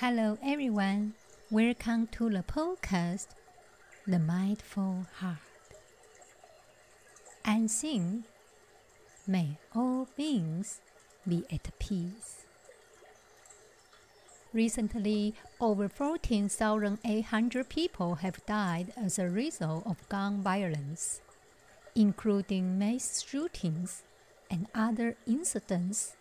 Hello, everyone. Welcome to the podcast, The Mindful Heart. And Xin, may all beings be at peace. Recently, over 14,800 people have died as a result of gun violence, including mass shootings and other incidents,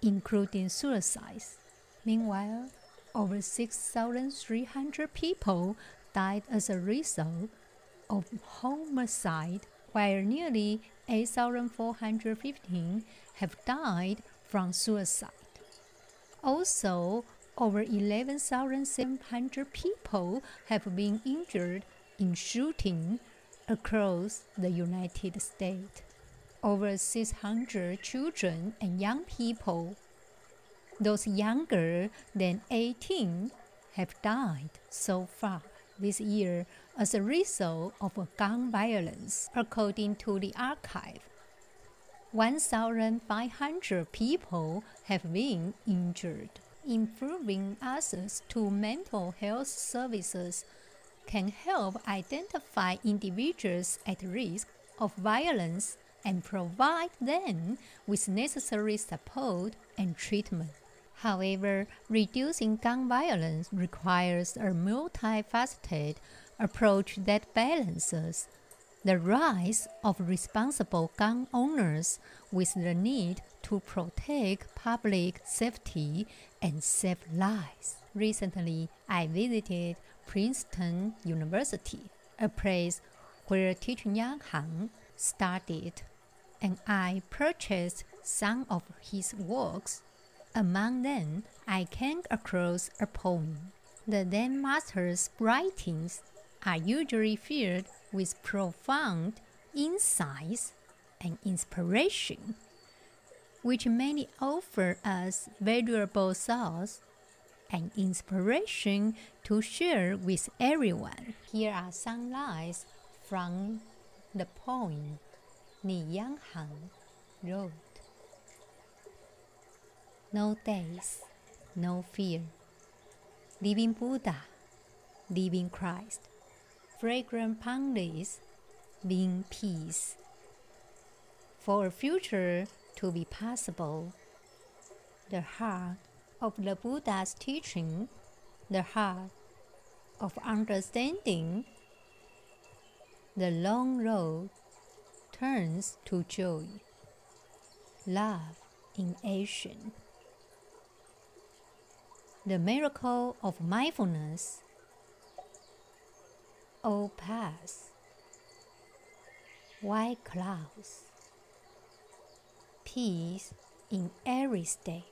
including suicides. Meanwhile, over 6,300 people died as a result of homicide, while nearly 8,415 have died from suicide. Also, over 11,700 people have been injured in shooting across the United States. Over 600 children and young people those younger than 18 have died so far this year as a result of gun violence, according to the archive. 1,500 people have been injured. Improving access to mental health services can help identify individuals at risk of violence and provide them with necessary support and treatment. However, reducing gun violence requires a multifaceted approach that balances the rights of responsible gun owners with the need to protect public safety and save lives. Recently, I visited Princeton University, a place where Thich Nhat Hanh studied, and I purchased some of his works among them, I came across a poem. The Zen master's writings are usually filled with profound insights and inspiration, which many offer us valuable thoughts and inspiration to share with everyone. Here are some lines from the poem Ni Yang Han wrote no death, no fear. Living Buddha, living Christ, fragrant leaves, being peace. For a future to be possible, the heart of the Buddha's teaching, the heart of understanding, the long road turns to joy, love in action the miracle of mindfulness. Old Path. White clouds. Peace in every step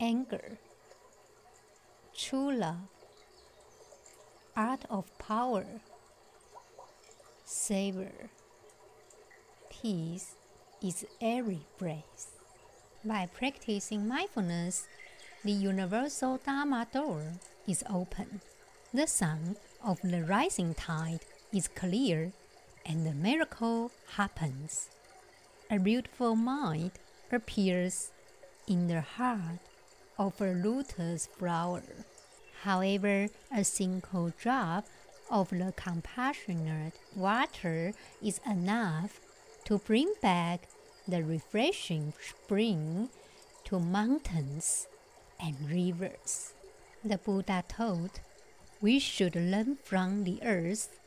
anger. True love. Art of power. Savor. Peace is every breath. By practicing mindfulness the universal Dharma door is open. The sun of the rising tide is clear, and the miracle happens. A beautiful mind appears in the heart of a lotus flower. However, a single drop of the compassionate water is enough to bring back the refreshing spring to mountains and rivers. The Buddha taught we should learn from the earth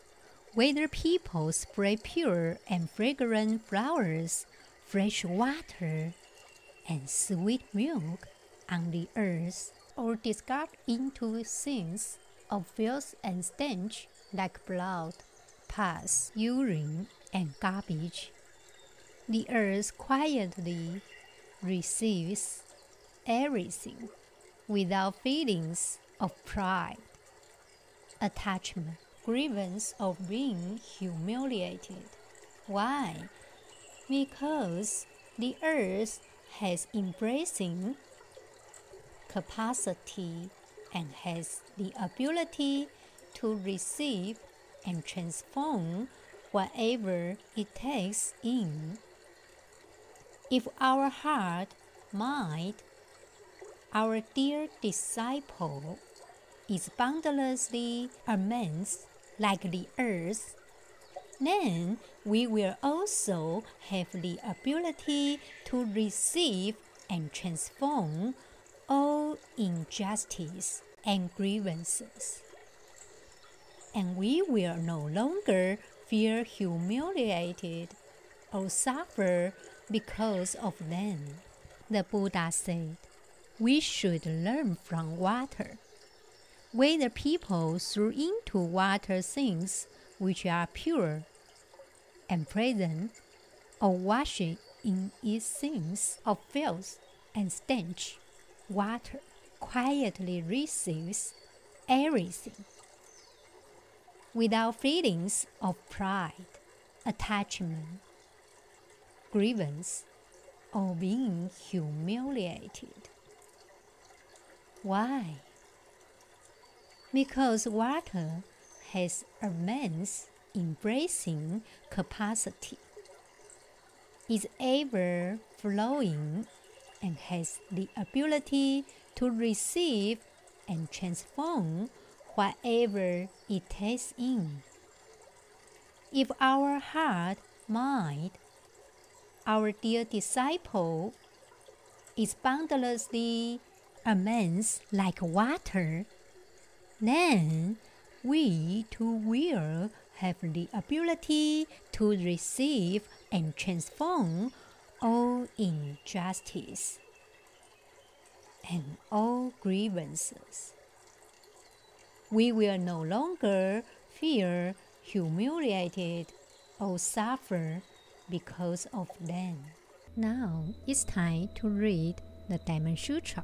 whether people spread pure and fragrant flowers, fresh water, and sweet milk on the earth, or discard into sins of filth and stench like blood, pus, urine, and garbage. The earth quietly receives everything without feelings of pride, attachment, grievance of being humiliated. Why? Because the earth has embracing capacity and has the ability to receive and transform whatever it takes in. If our heart, mind, our dear disciple is boundlessly immense like the earth, then we will also have the ability to receive and transform all injustice and grievances. And we will no longer feel humiliated or suffer because of them. The Buddha said, We should learn from water. When the people throw into water things which are pure and present, or wash in its things of filth and stench, water quietly receives everything without feelings of pride, attachment, grievance, or being humiliated. Why? Because water has immense embracing capacity, is ever flowing, and has the ability to receive and transform whatever it takes in. If our heart, mind, our dear disciple, is boundlessly immense like water, then we too will have the ability to receive and transform all injustice and all grievances. We will no longer fear humiliated or suffer because of them. Now it's time to read the Diamond Sutra.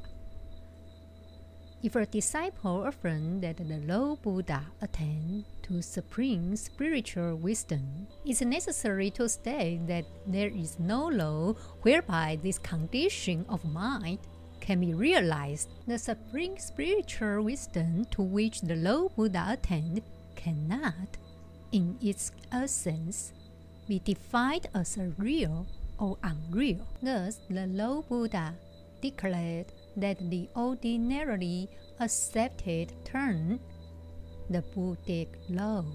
If a disciple affirms that the Lord Buddha attained to supreme spiritual wisdom, it's necessary to state that there is no law whereby this condition of mind can be realized. The supreme spiritual wisdom to which the Lord Buddha attained cannot, in its essence, be defined as a real or unreal. Thus, the Lord Buddha declared that the ordinarily accepted term, the Buddhic law,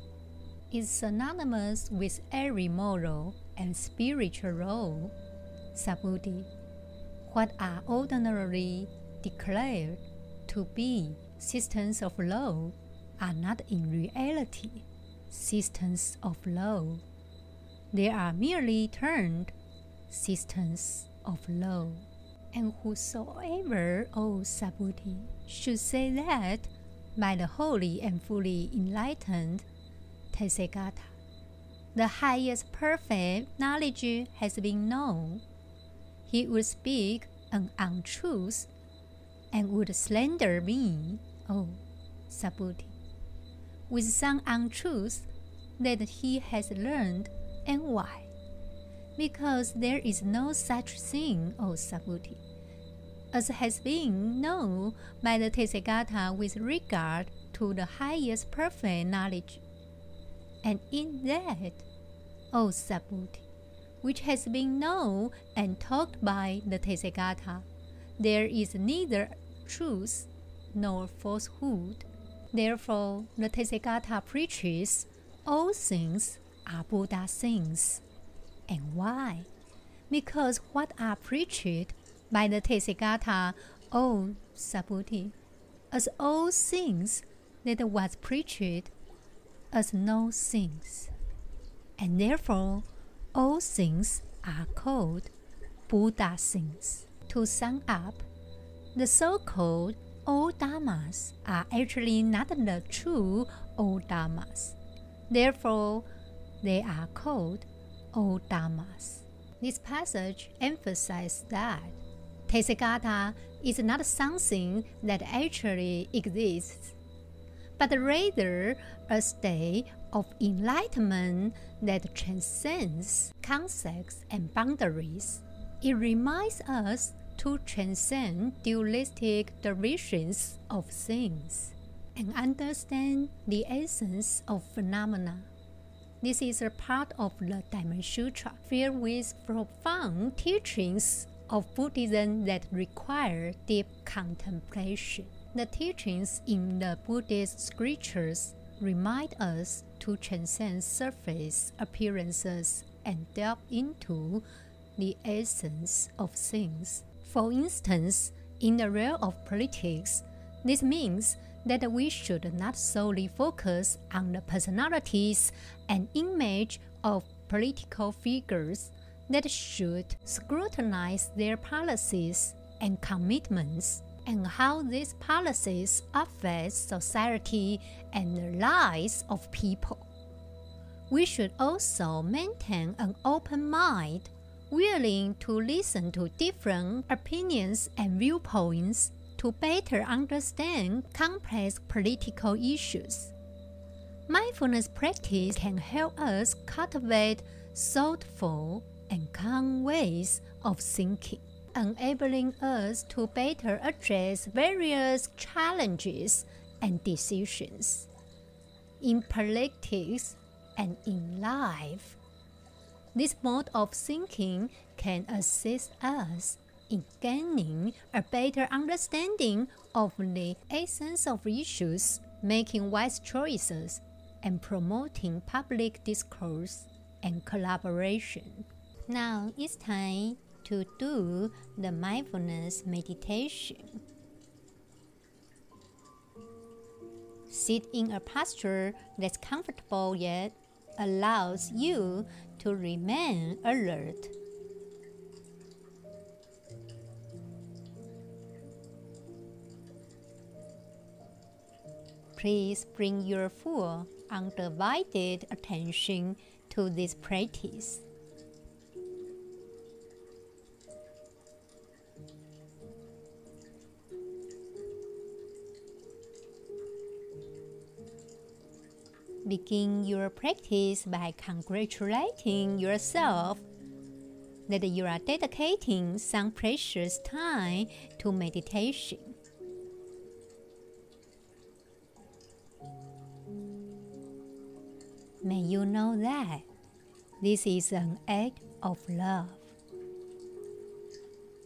is synonymous with every moral and spiritual law. Subhuti, what are ordinarily declared to be systems of law are not in reality systems of law. They are merely termed systems of law. And whosoever, O Subhuti, should say that by the holy and fully enlightened Tathagata, the highest perfect knowledge has been known, he would speak an untruth and would slander me, O Subhuti, with some untruth that he has learned and why because there is no such thing, O Subhuti, as has been known by the Tathagata with regard to the highest perfect knowledge. And in that, O Subhuti, which has been known and taught by the Tathagata, there is neither truth nor falsehood. Therefore, the Tathagata preaches all things are Buddha things. And why? Because what are preached by the Tathagata, all Subhuti, as all things that was preached as no things. And therefore, all things are called Buddha things. To sum up, the so-called old dharmas are actually not the true old dharmas. Therefore, they are called all dharmas. This passage emphasizes that Tathagata is not something that actually exists, but rather a state of enlightenment that transcends concepts and boundaries. It reminds us to transcend dualistic divisions of things and understand the essence of phenomena. This is a part of the Diamond Sutra, filled with profound teachings of Buddhism that require deep contemplation. The teachings in the Buddhist scriptures remind us to transcend surface appearances and delve into the essence of things. For instance, in the realm of politics, this means that we should not solely focus on the personalities and image of political figures that should scrutinize their policies and commitments and how these policies affect society and the lives of people. We should also maintain an open mind, willing to listen to different opinions and viewpoints to better understand complex political issues. Mindfulness practice can help us cultivate thoughtful and calm ways of thinking, enabling us to better address various challenges and decisions in politics and in life. This mode of thinking can assist us in gaining a better understanding of the essence of issues, making wise choices, and promoting public discourse and collaboration. Now it's time to do the mindfulness meditation. Sit in a posture that's comfortable yet allows you to remain alert. Please bring your full, undivided attention to this practice. Begin your practice by congratulating yourself that you are dedicating some precious time to meditation. May you know that this is an act of love.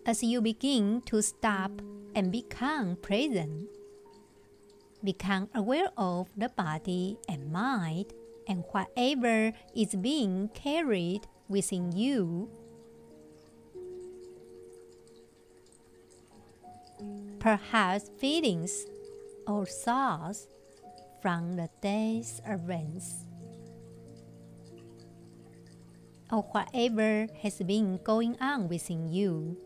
As you begin to stop and become present, become aware of the body and mind and whatever is being carried within you. Perhaps feelings or thoughts from the day's events or whatever has been going on within you.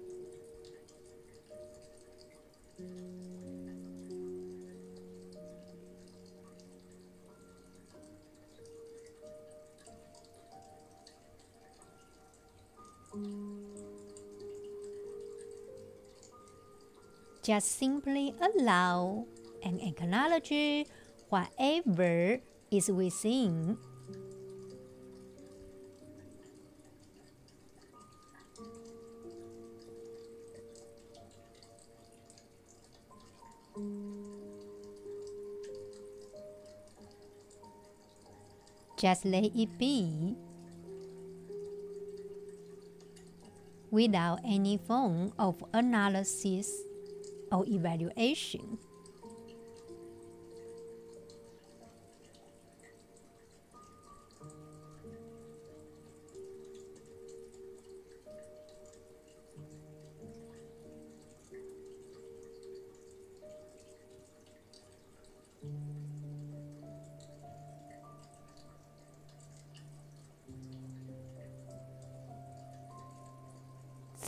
Just simply allow and acknowledge whatever is within Just let it be without any form of analysis or evaluation.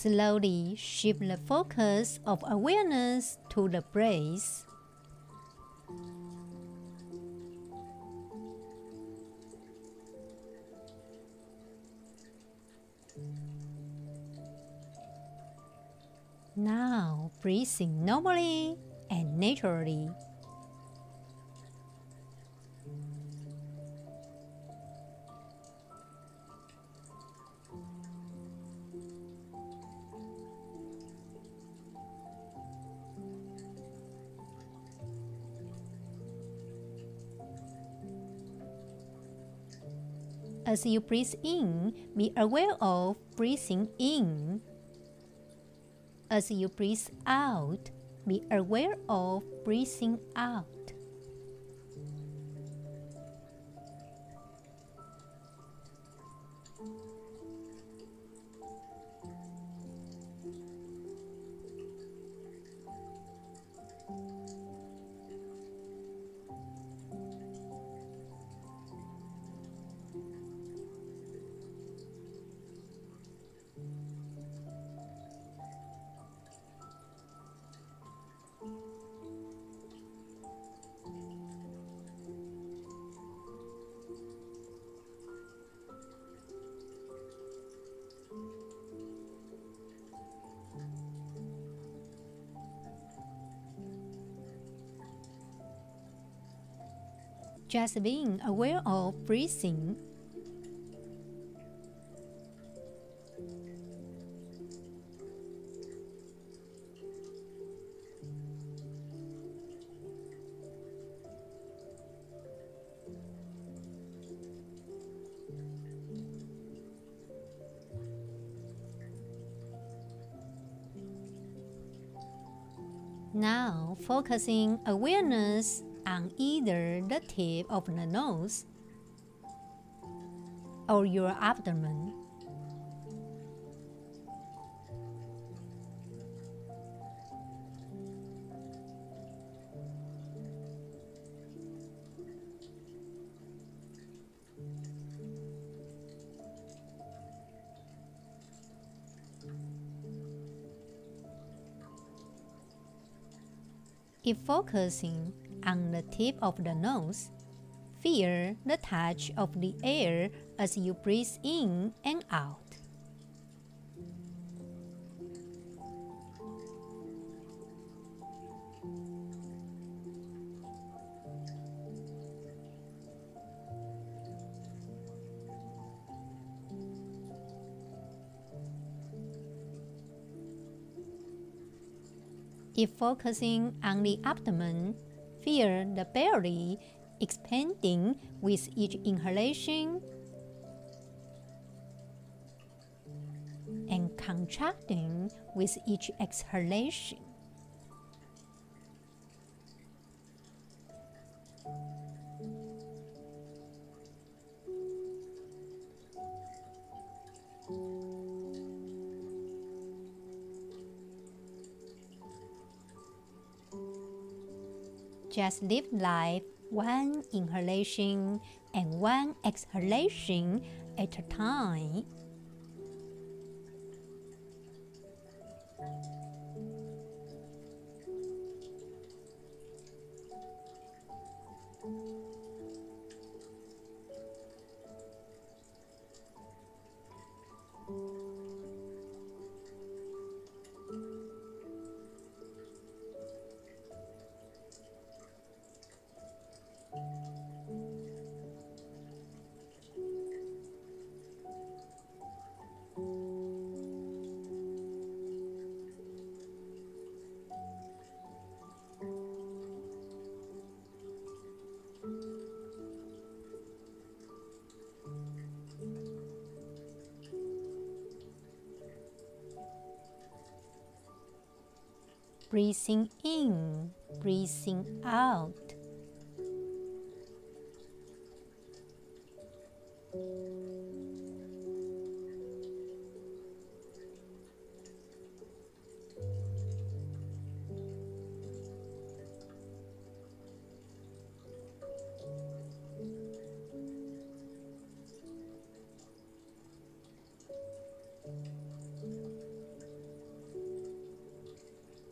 Slowly shift the focus of awareness to the breath. Now, breathing normally and naturally. As you breathe in, be aware of breathing in. As you breathe out, be aware of breathing out. Just being aware of breathing. Now, focusing awareness on either the tip of the nose or your abdomen. If focusing on the tip of the nose. Feel the touch of the air as you breathe in and out. If focusing on the abdomen, Feel the belly expanding with each inhalation and contracting with each exhalation. Just live life one inhalation and one exhalation at a time. Breathing in, breathing out.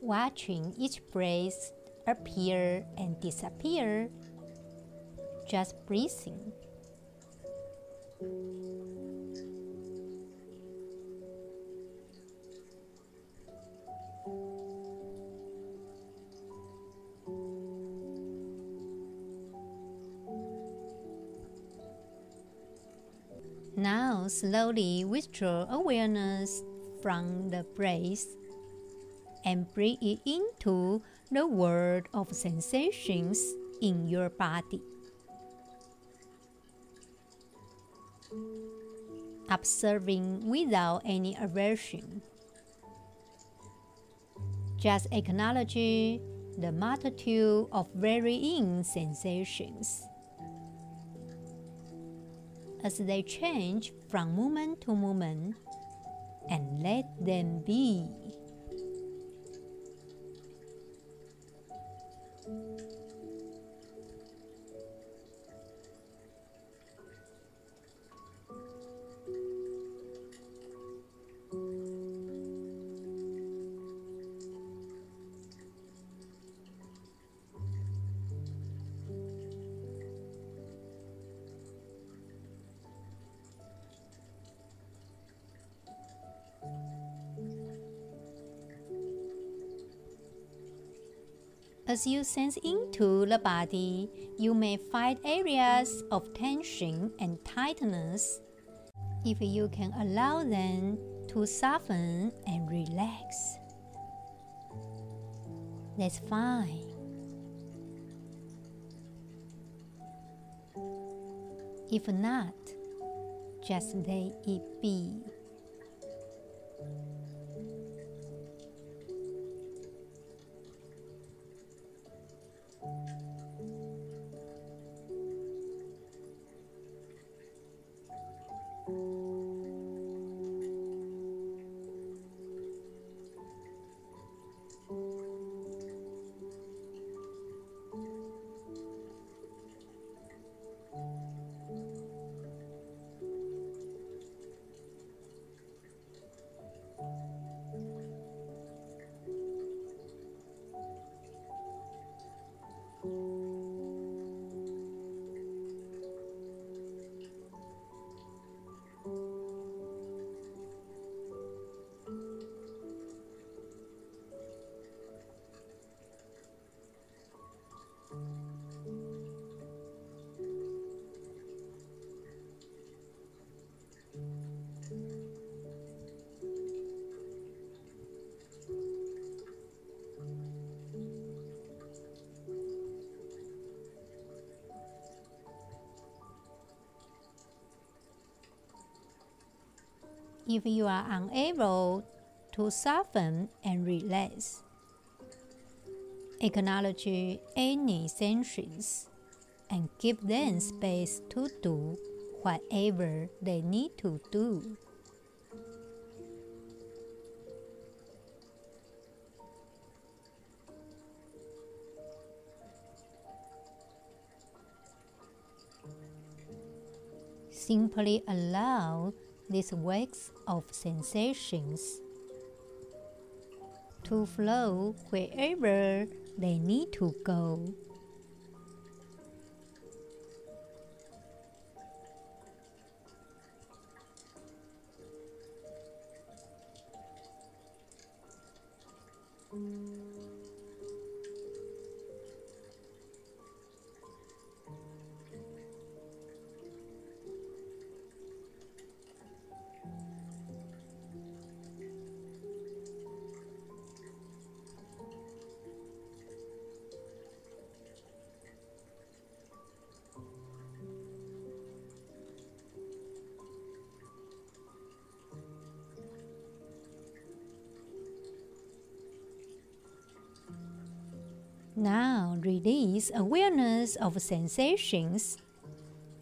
Watching each breath appear and disappear, just breathing. Now slowly withdraw awareness from the breath and bring it into the world of sensations in your body. Observing without any aversion. Just acknowledge the multitude of varying sensations as they change from moment to moment and let them be. Thank you. As you sense into the body, you may find areas of tension and tightness. If you can allow them to soften and relax, that's fine. If not, just let it be. If you are unable to soften and relax. Acknowledge any sensations and give them space to do whatever they need to do. Simply allow these waves of sensations to flow wherever they need to go. Now release awareness of sensations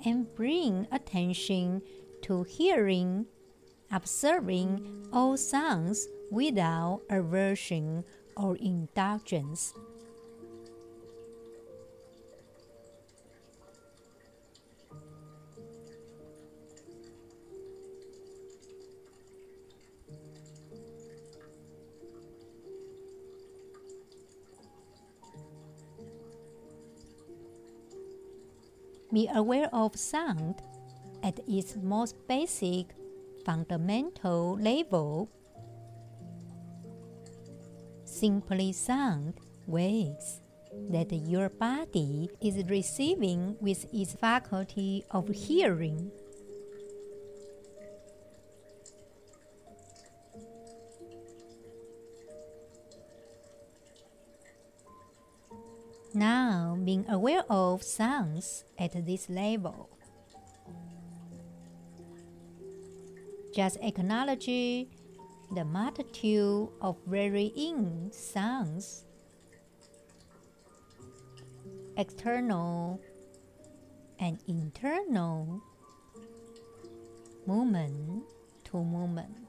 and bring attention to hearing, observing all sounds without aversion or indulgence. Be aware of sound at its most basic, fundamental level. Simply sound waves that your body is receiving with its faculty of hearing. Aware of sounds at this level. Just acknowledge the multitude of varying sounds, external and internal, movement to movement.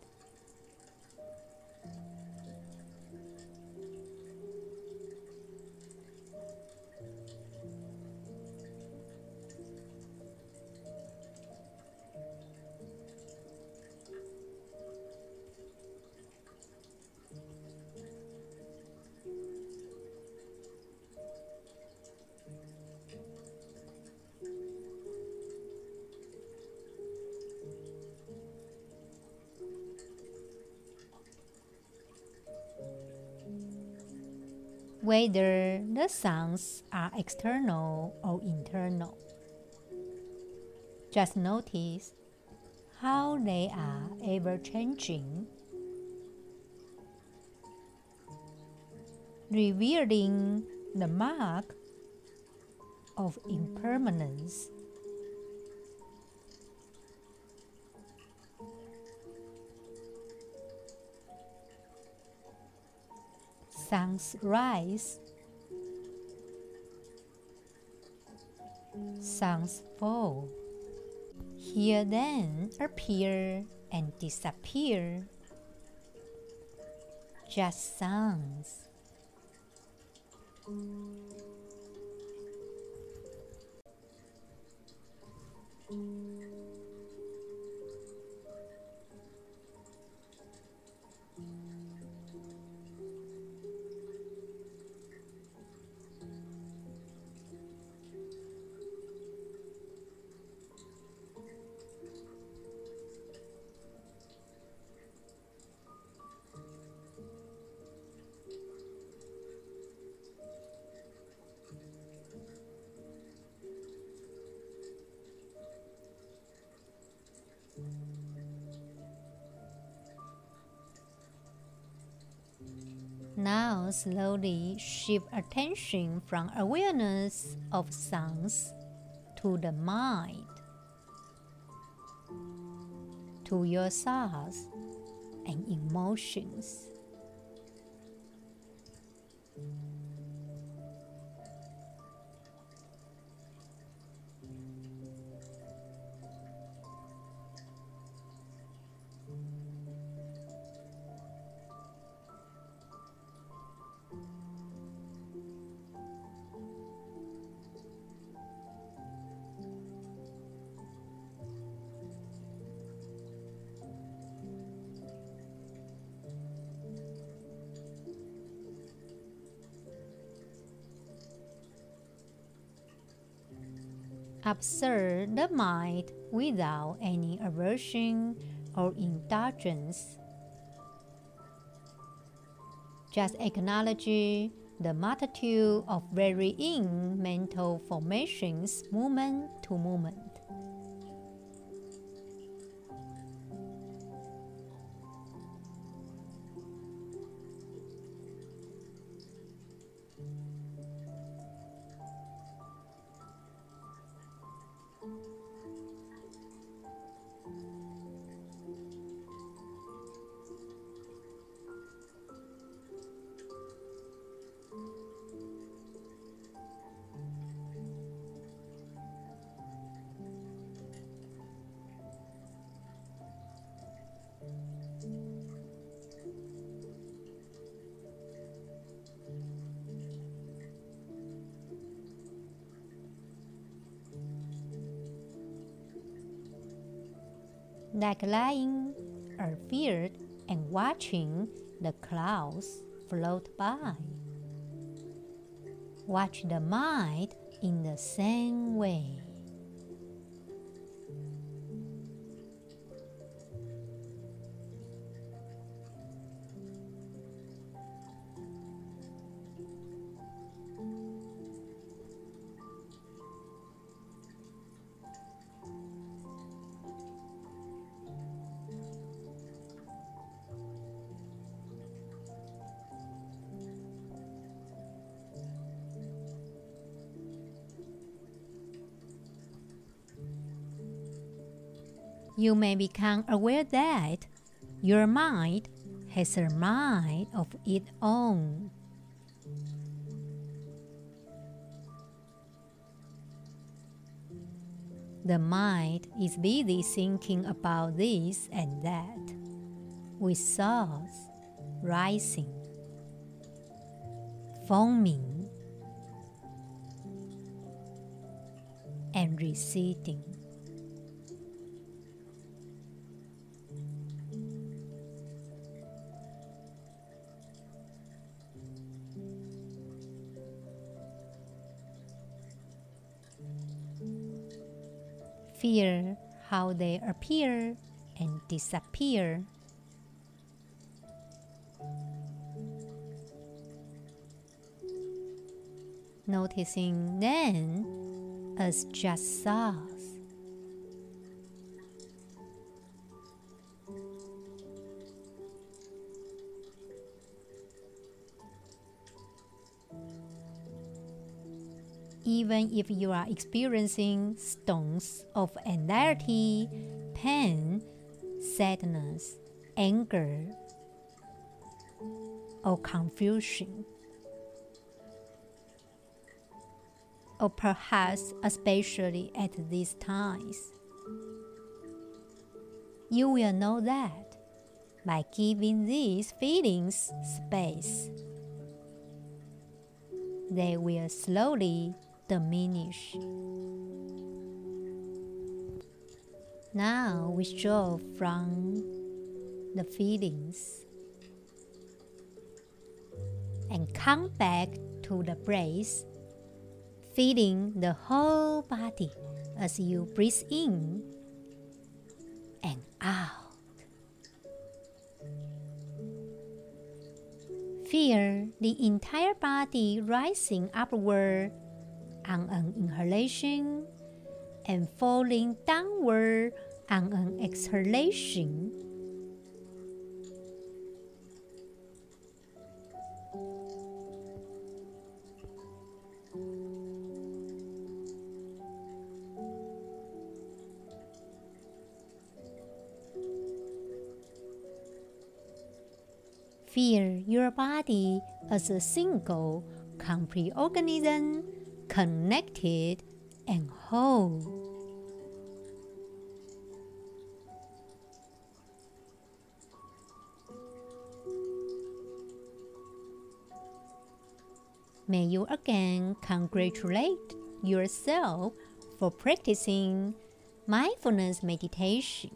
Whether the sounds are external or internal. Just notice how they are ever changing, revealing the mark of impermanence. Suns rise, suns fall. Here then appear and disappear. Just sounds. Now slowly shift attention from awareness of sounds to the mind, to your thoughts and emotions. Observe the mind without any aversion or indulgence. Just acknowledge the multitude of varying mental formations moment to moment. Like lying afield and watching the clouds float by. Watch the mind in the same way. You may become aware that your mind has a mind of its own. The mind is busy thinking about this and that, with thoughts rising, foaming, and receding. Fear how they appear and disappear. Noticing then as just thoughts. Even if you are experiencing storms of anxiety, pain, sadness, anger, or confusion. Or perhaps especially at these times. You will know that by giving these feelings space, they will slowly diminish. Now withdraw from the feelings and come back to the breath, feeling the whole body as you breathe in and out. Feel the entire body rising upward on an inhalation and falling downward on an exhalation. Feel your body as a single, complete organism connected and whole. May you again congratulate yourself for practicing mindfulness meditation.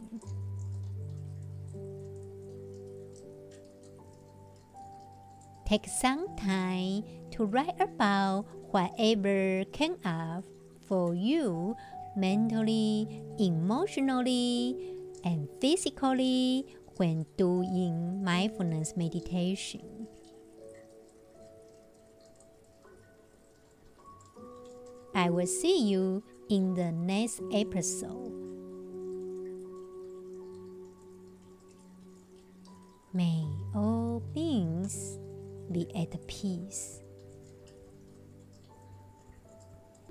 Take some time to write about whatever came up for you mentally, emotionally, and physically when doing mindfulness meditation. I will see you in the next episode. May all beings be at peace.